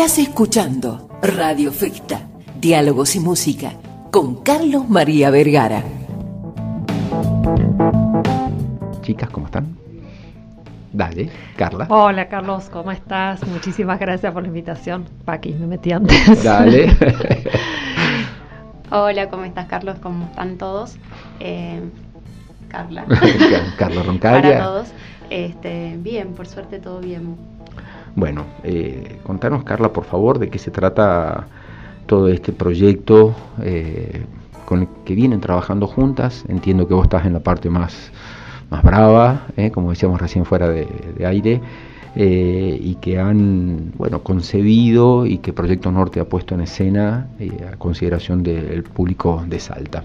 Estás escuchando Radio Ficta, Diálogos y Música, con Carlos María Vergara. Chicas, ¿cómo están? Dale, Carla. Hola Carlos, ¿cómo estás? Muchísimas gracias por la invitación. Paqui, me metí antes. Dale. Hola, ¿cómo estás Carlos? ¿Cómo están todos? Eh, Carla. Carla Roncalia. Para todos. Este, bien, por suerte todo bien. Bueno, eh, contanos Carla, por favor, de qué se trata todo este proyecto eh, con el que vienen trabajando juntas. Entiendo que vos estás en la parte más, más brava, eh, como decíamos recién fuera de, aire, y que han bueno, concebido y que Proyecto Norte ha puesto en escena a consideración del público de Salta.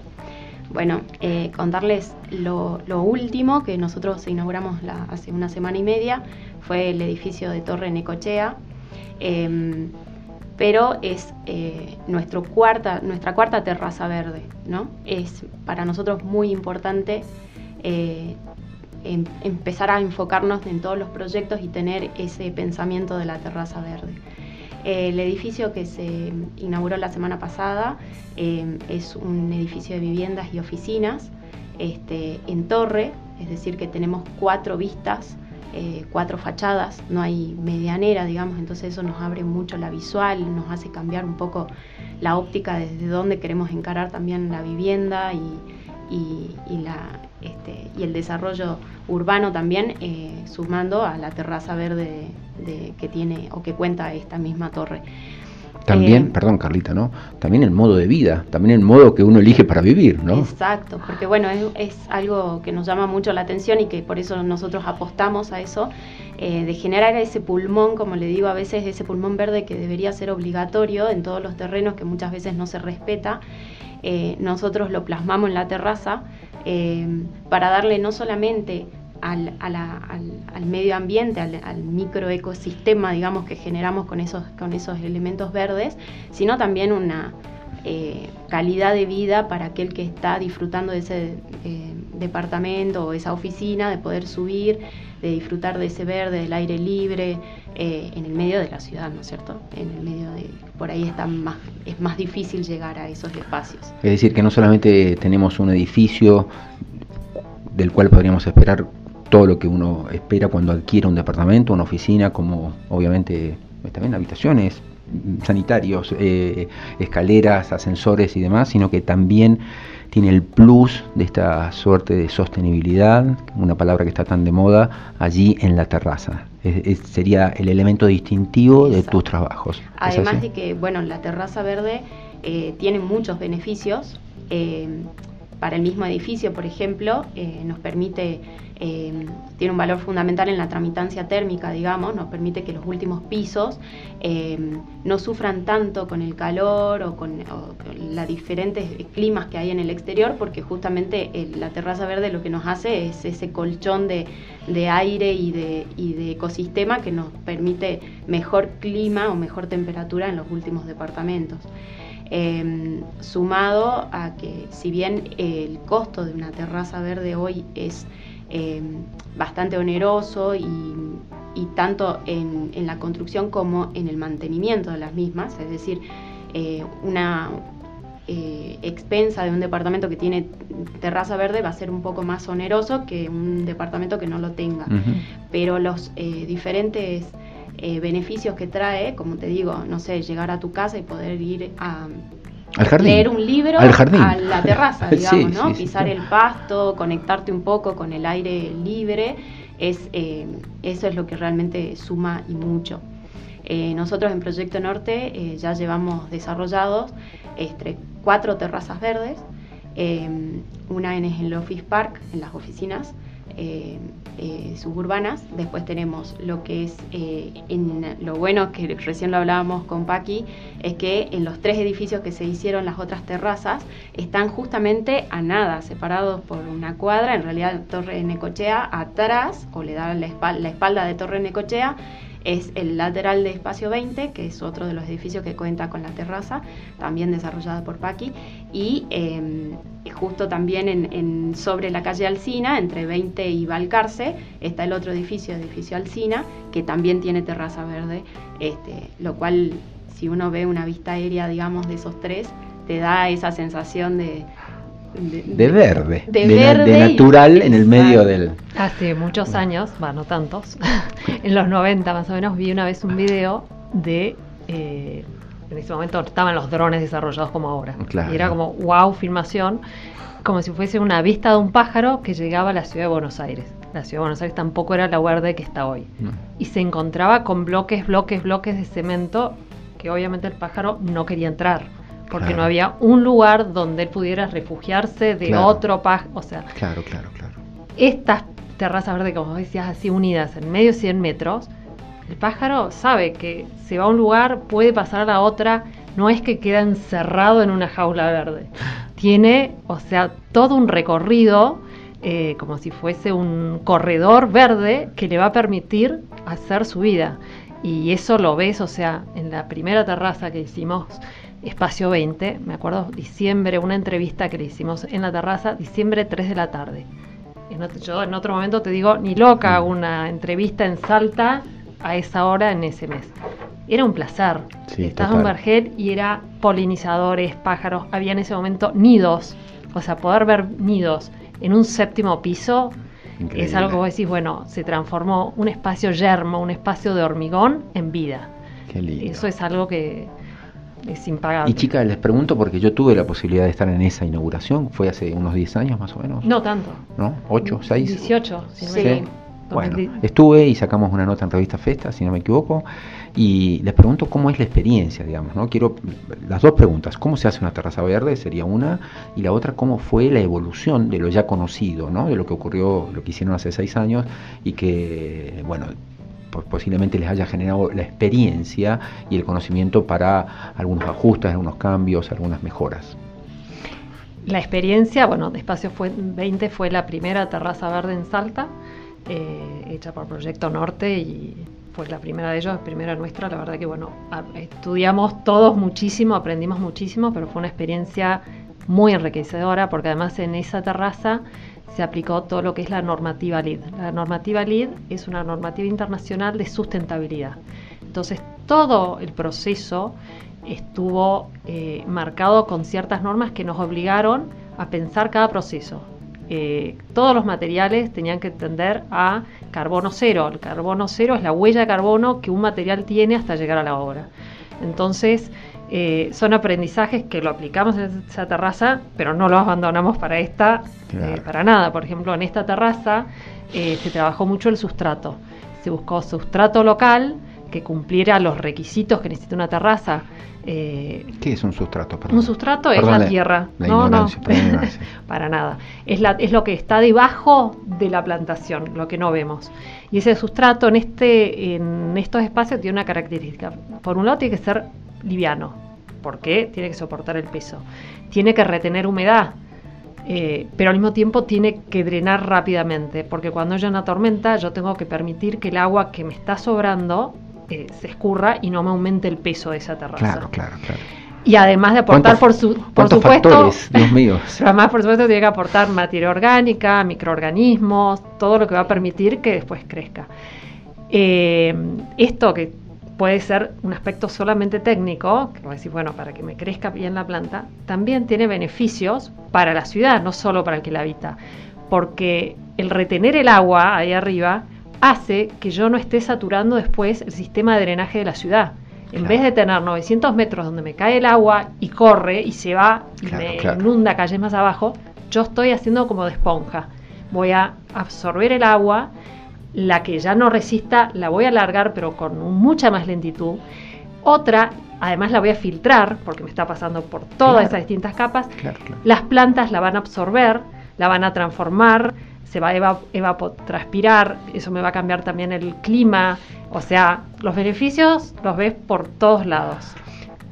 Bueno, eh, contarles lo, último que nosotros inauguramos hace una semana y media fue el edificio de Torre Necochea, em, pero es eh, nuestro cuarta, nuestra cuarta terraza verde, ¿no? Es para nosotros muy importante eh, em, empezar a enfocarnos en todos los proyectos y tener ese pensamiento de la terraza verde. El edificio que se inauguró la semana pasada eh, es un edificio de viviendas y oficinas este, en torre, es decir, que tenemos cuatro vistas, eh, cuatro fachadas, no hay medianera, digamos, entonces eso nos abre mucho la visual, nos hace cambiar un poco la óptica desde donde queremos encarar también la vivienda y, la, este, y el desarrollo urbano también, eh, sumando a la terraza verde que tiene o que cuenta esta misma torre. También, eh, perdón Carlita, ¿no? También el modo de vida, también el modo que uno elige para vivir, ¿no? Exacto, porque bueno, es, algo que nos llama mucho la atención y que por eso nosotros apostamos a eso, eh, de generar ese pulmón, como le digo a veces, ese pulmón verde que debería ser obligatorio en todos los terrenos que muchas veces no se respeta. nosotros lo plasmamos en la terraza para darle no solamente al, al, medio ambiente, al, microecosistema, digamos, que generamos con esos, con esos elementos verdes, sino también una eh, calidad de vida para aquel que está disfrutando de ese eh, departamento o esa oficina, de poder subir, de disfrutar de ese verde, del aire libre, eh, en el medio de la ciudad, ¿no es cierto? En el medio de, por ahí está más, es más difícil llegar a esos espacios. Es decir, que no solamente tenemos un edificio del cual podríamos esperar todo lo que uno espera cuando adquiere un departamento, una oficina, como obviamente pues, también habitaciones, sanitarios, eh, escaleras, ascensores y demás, sino que también tiene el plus de esta suerte de sostenibilidad, una palabra que está tan de moda, allí en la terraza. sería el elemento distintivo de tus trabajos. Además de que, bueno, la terraza verde eh, tiene muchos beneficios. Eh, para el mismo edificio, por ejemplo, nos permite eh, tiene un valor fundamental en la tramitancia térmica, digamos, nos permite que los últimos pisos eh, no sufran tanto con el calor o con, los diferentes climas que hay en el exterior, porque justamente la terraza verde lo que nos hace es ese colchón de, aire y de, de, ecosistema que nos permite mejor clima o mejor temperatura en los últimos departamentos. Eh, sumado a que si bien el costo de una terraza verde hoy es eh, bastante oneroso y, tanto en, la construcción como en el mantenimiento de las mismas, es decir, eh, una eh, expensa de un departamento que tiene terraza verde va a ser un poco más oneroso que un departamento que no lo tenga. Pero los diferentes beneficios que trae, como te digo, no sé, llegar a tu casa y poder ir a leer un libro a la terraza, digamos, ¿no? Pisar el pasto, conectarte un poco con el aire libre, es, eh, eso es lo que realmente suma y mucho. Eh, nosotros en Proyecto Norte eh, ya llevamos desarrollados este, cuatro terrazas verdes, una en el Office Park, en las oficinas, eh, suburbanas. Después tenemos lo que es, eh, lo bueno que recién lo hablábamos con Paqui, es que en los tres edificios que se hicieron las otras terrazas están justamente a nada, separados por una cuadra, en realidad Torre Necochea atrás, o le da la espalda, la espalda de Torre Necochea, es el lateral de Espacio 20, que es otro de los edificios que cuenta con la terraza, también desarrollada por Paqui, y em, justo también en, sobre la calle Alcina, entre 20 y Balcarce, está el otro edificio, edificio Alcina, que también tiene terraza verde, este, lo cual si uno ve una vista aérea, digamos, de esos tres, te da esa sensación de, de, verde, de, natural en el medio del... Hace muchos años, bueno, no tantos, en los 90 más o menos vi una vez un video de... Eh, en ese momento estaban los drones desarrollados como ahora. Y era como, wow, filmación, como si fuese una vista de un pájaro que llegaba a la ciudad de Buenos Aires. La ciudad de Buenos Aires tampoco era la verde que está hoy. Y se encontraba con bloques, bloques, bloques de cemento que obviamente el pájaro no quería entrar porque no había un lugar donde él pudiera refugiarse de otro pájaro. O sea, claro, claro, claro. Estas terrazas verdes, como decías, así unidas en medio de 100 metros, el pájaro sabe que se va a un lugar, puede pasar a la otra, no es que queda encerrado en una jaula verde. Tiene, o sea, todo un recorrido, eh, como si fuese un corredor verde que le va a permitir hacer su vida. Y eso lo ves, o sea, en la primera terraza que hicimos, Espacio 20, me acuerdo, diciembre, una entrevista que le hicimos en la terraza, diciembre 3 de la tarde. yo en otro momento te digo, ni loca, una entrevista en Salta a esa hora en ese mes. Era un placer. Estaba en Vergel y era polinizadores, pájaros, había en ese momento nidos, o sea, poder ver nidos en un séptimo piso es algo que vos decís, bueno, se transformó un espacio yermo, un espacio de hormigón en vida. Eso es algo que, es impagable. Y chicas, les pregunto porque yo tuve la posibilidad de estar en esa inauguración, fue hace unos 10 años más o menos. No tanto. ¿No? ¿8, 6? 18, sí. Bueno, estuve y sacamos una nota en revista Festa, si no me equivoco, y les pregunto cómo es la experiencia, digamos, ¿no? Quiero las dos preguntas, ¿cómo se hace una terraza verde? Sería una, y la otra, ¿cómo fue la evolución de lo ya conocido, ¿no? De lo que ocurrió, lo que hicieron hace seis años y que, bueno, posiblemente les haya generado la experiencia y el conocimiento para algunos ajustes, algunos cambios, algunas mejoras. La experiencia, bueno, Espacio fue 20 fue la primera terraza verde en Salta, eh, hecha por Proyecto Norte y fue la primera de ellos, primera nuestra. La verdad que, bueno, estudiamos todos muchísimo, aprendimos muchísimo, pero fue una experiencia muy enriquecedora porque además en esa terraza se aplicó todo lo que es la normativa LEED. La normativa LEED es una normativa internacional de sustentabilidad. Entonces, todo el proceso estuvo eh, marcado con ciertas normas que nos obligaron a pensar cada proceso. Eh, todos los materiales tenían que tender a carbono cero. El carbono cero es la huella de carbono que un material tiene hasta llegar a la obra. Entonces, eh, son aprendizajes que lo aplicamos en esa terraza, pero no lo abandonamos para esta, eh, para nada. Por ejemplo, en esta terraza eh, se trabajó mucho el sustrato. Se buscó sustrato local que cumpliera los requisitos que necesita una terraza. ¿Qué es un sustrato? Un sustrato es la tierra. no, no, para nada. Es, la, es lo que está debajo de la plantación, lo que no vemos. Y ese sustrato en, este, en estos espacios tiene una característica. Por un lado tiene que ser liviano, porque tiene que soportar el peso. Tiene que retener humedad, eh, pero al mismo tiempo tiene que drenar rápidamente, porque cuando haya una tormenta yo tengo que permitir que el agua que me está sobrando eh, se escurra y no me aumente el peso de esa terraza. Claro, claro, claro. Y además de aportar, por, su, por supuesto, Dios mío. además por supuesto tiene que aportar materia orgánica, microorganismos, todo lo que va a permitir que después crezca. Eh, esto que puede ser un aspecto solamente técnico, que decir, bueno, para que me crezca bien la planta, también tiene beneficios para la ciudad, no solo para el que la habita, porque el retener el agua ahí arriba hace que yo no esté saturando después el sistema de drenaje de la ciudad. En vez de tener 900 metros donde me cae el agua y corre y se va y me inunda calles más abajo, yo estoy haciendo como de esponja. Voy a absorber el agua, la que ya no resista la voy a alargar pero con mucha más lentitud. Otra, además la voy a filtrar porque me está pasando por todas esas distintas capas. Las plantas la van a absorber, la van a transformar, se va a evapotranspirar, eso me va a cambiar también el clima. O sea, los beneficios los ves por todos lados.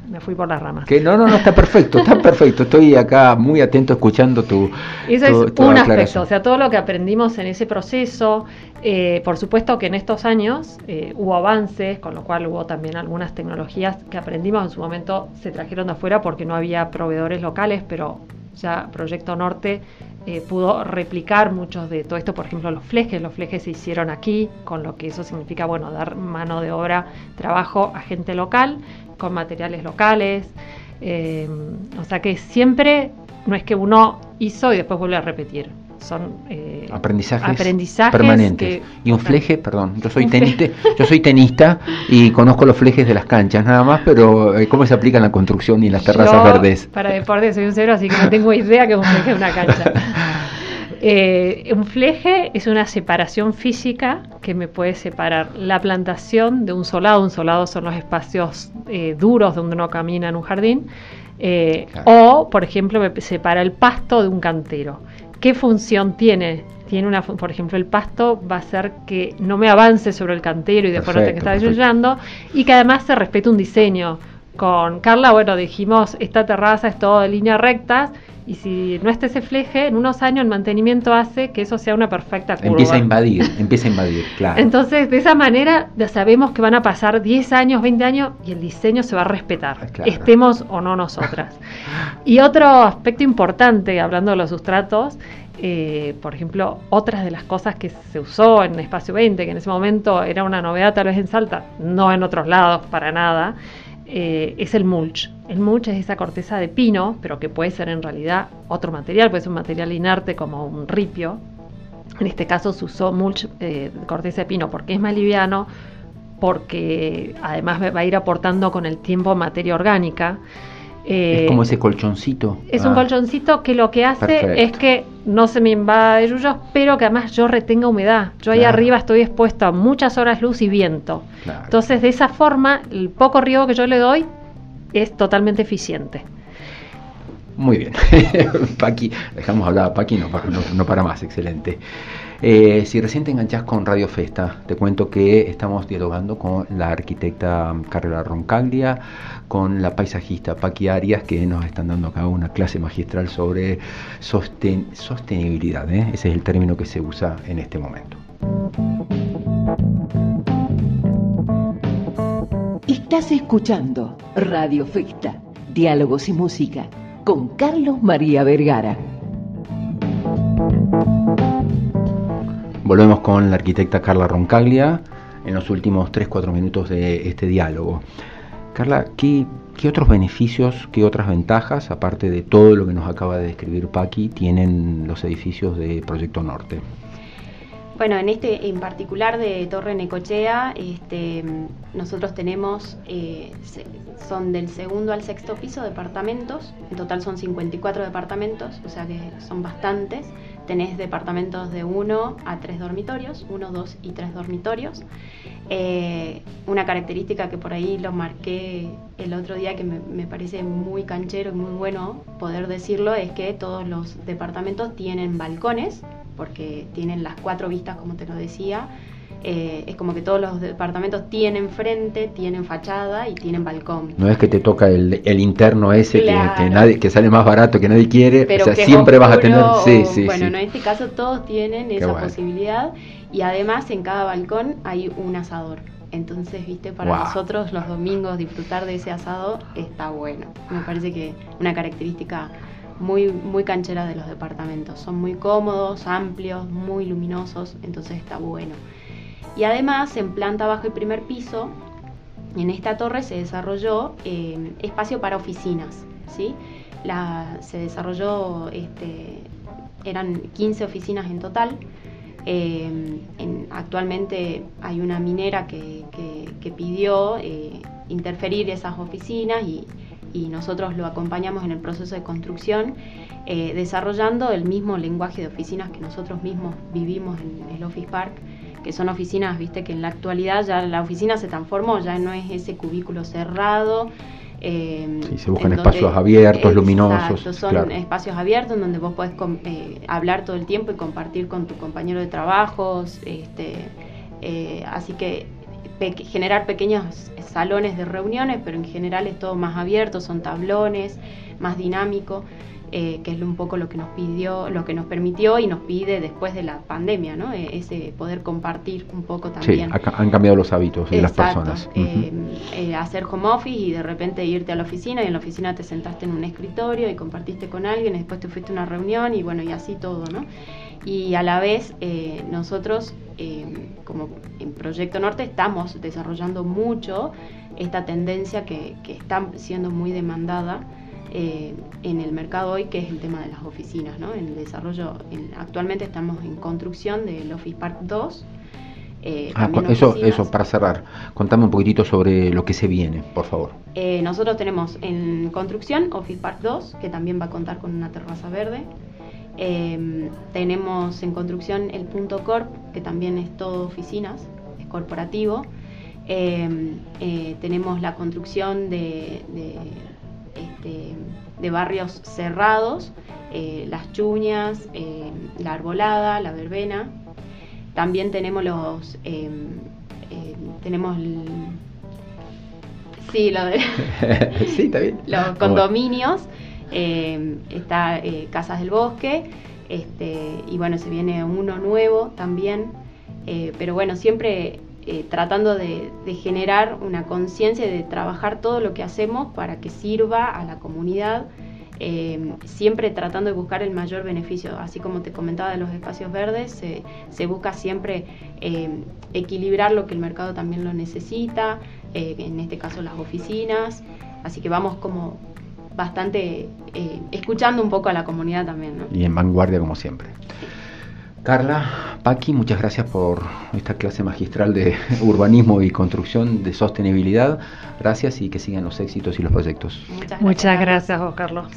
Me fui por las ramas. Que no, no, no, está perfecto, está perfecto. Estoy acá muy atento escuchando tu. Eso es un aspecto, o sea, todo lo que aprendimos en ese proceso. Eh, por supuesto que en estos años eh, hubo avances, con lo cual hubo también algunas tecnologías que aprendimos en su momento se trajeron de afuera porque no había proveedores locales, pero ya Proyecto Norte eh, pudo replicar muchos de todo esto, por ejemplo los flejes, los flejes se hicieron aquí, con lo que eso significa, bueno, dar mano de obra, trabajo a gente local, con materiales locales, eh, o sea que siempre no es que uno hizo y después vuelve a repetir, son eh, aprendizajes, permanentes. y un fleje, perdón, yo soy tenista, yo soy tenista y conozco los flejes de las canchas nada más, pero eh, cómo se aplica en la construcción y las terrazas verdes. Para deporte soy un cero, así que no tengo idea que un fleje es una cancha. Eh, un fleje es una separación física que me puede separar la plantación de un solado. Un solado son los espacios duros donde uno camina en un jardín. O, por ejemplo, me separa el pasto de un cantero. ¿Qué función tiene? Tiene una, por ejemplo, el pasto va a hacer que no me avance sobre el cantero y después no tenga que estar ayudando y que además se respete un diseño. Con Carla, bueno, dijimos, esta terraza es todo de líneas rectas y si no está ese fleje, en unos años el mantenimiento hace que eso sea una perfecta curva. Empieza a invadir, empieza a invadir, claro. Entonces, de esa manera ya sabemos que van a pasar 10 años, 20 años y el diseño se va a respetar, estemos o no nosotras. y otro aspecto importante, hablando de los sustratos, eh, por ejemplo, otras de las cosas que se usó en Espacio 20, que en ese momento era una novedad tal vez en Salta, no en otros lados para nada, eh, es el mulch. El mulch es esa corteza de pino, pero que puede ser en realidad otro material, puede ser un material inerte como un ripio. En este caso se usó mulch eh, corteza de pino porque es más liviano, porque además va a ir aportando con el tiempo materia orgánica. Eh, es como ese colchoncito. Es un ah. colchoncito que lo que hace es que no se me invade yuyos, pero que además yo retenga humedad. Yo ahí arriba estoy expuesto a muchas horas luz y viento. Entonces, de esa forma, el poco riego que yo le doy es totalmente eficiente. Muy bien. Paqui, dejamos hablar a Paqui, no, no para más, excelente. Eh, si recién te enganchás con Radio Festa, te cuento que estamos dialogando con la arquitecta Carla Roncaglia, con la paisajista Paqui Arias, que nos están dando acá una clase magistral sobre sostenibilidad. ¿eh? Ese es el término que se usa en este momento. Estás escuchando Radio Festa, Diálogos y Música, con Carlos María Vergara. Volvemos con la arquitecta Carla Roncaglia en los últimos 3-4 minutos de este diálogo. Carla, ¿qué, otros beneficios, qué otras ventajas, aparte de todo lo que nos acaba de describir Paqui, tienen los edificios de Proyecto Norte? Bueno, en este en particular de Torre Necochea, este, nosotros tenemos, eh, son del segundo al sexto piso departamentos, en total son 54 departamentos, o sea que son bastantes tenés departamentos de 1 a 3 dormitorios, 1, 2 y 3 dormitorios. Eh, una característica que por ahí lo marqué el otro día que me, parece muy canchero y muy bueno poder decirlo es que todos los departamentos tienen balcones, porque tienen las cuatro vistas como te lo decía, eh, es como que todos los departamentos tienen frente, tienen fachada y tienen balcón. No es que te toca el, interno ese que, nadie, que sale más barato, que nadie quiere, o sea, siempre vas a tener... Sí, sí, bueno, en este caso todos tienen esa posibilidad y además en cada balcón hay un asador. Entonces, viste, para nosotros los domingos disfrutar de ese asado está bueno. Me parece que una característica muy, muy canchera de los departamentos. Son muy cómodos, amplios, muy luminosos, entonces está bueno. Y además, en planta bajo y primer piso, en esta torre se desarrolló eh, espacio para oficinas. ¿sí? se desarrolló, este, eran 15 oficinas en total. Eh, actualmente hay una minera que, pidió eh, interferir esas oficinas y, nosotros lo acompañamos en el proceso de construcción, desarrollando el mismo lenguaje de oficinas que nosotros mismos vivimos en el Office Park que son oficinas, viste, que en la actualidad ya la oficina se transformó, ya no es ese cubículo cerrado. Eh, se buscan espacios abiertos, luminosos. Son espacios abiertos en donde vos podés eh, hablar todo el tiempo y compartir con tu compañero de trabajos. Este, eh, así que generar pequeños salones de reuniones, pero en general es todo más abierto, son tablones, más dinámico. Eh, que es un poco lo que nos pidió, lo que nos permitió y nos pide después de la pandemia, ¿no? E, ese poder compartir un poco también. Sí, han cambiado los hábitos de las personas. Eh, eh, hacer home office y de repente irte a la oficina y en la oficina te sentaste en un escritorio y compartiste con alguien y después te fuiste a una reunión y bueno, y así todo, ¿no? Y a la vez nosotros, como en Proyecto Norte, estamos desarrollando mucho esta tendencia que, que está siendo muy demandada eh, en el mercado hoy, que es el tema de las oficinas. ¿no? En el desarrollo, actualmente estamos en construcción del Office Park 2. Eh, ah, eso, eso, para cerrar, contame un poquitito sobre lo que se viene, por favor. Eh, nosotros tenemos en construcción Office Park 2, que también va a contar con una terraza verde. tenemos en construcción el Punto Corp, que también es todo oficinas, es corporativo. tenemos la construcción de de barrios cerrados, eh, las chuñas, eh, la arbolada, la verbena. También tenemos los eh, tenemos sí, lo de, los condominios, está Casas del Bosque, este, y bueno, se viene uno nuevo también, pero bueno, siempre eh, tratando de, generar una conciencia de trabajar todo lo que hacemos para que sirva a la comunidad, eh, siempre tratando de buscar el mayor beneficio. Así como te comentaba de los espacios verdes, se busca siempre eh, equilibrar lo que el mercado también lo necesita, en este caso las oficinas, así que vamos como bastante escuchando un poco a la comunidad también. Y en vanguardia como siempre. Carla, Paqui, muchas gracias por esta clase magistral de urbanismo y construcción de sostenibilidad. Gracias y que sigan los éxitos y los proyectos. Muchas gracias, muchas gracias Carlos.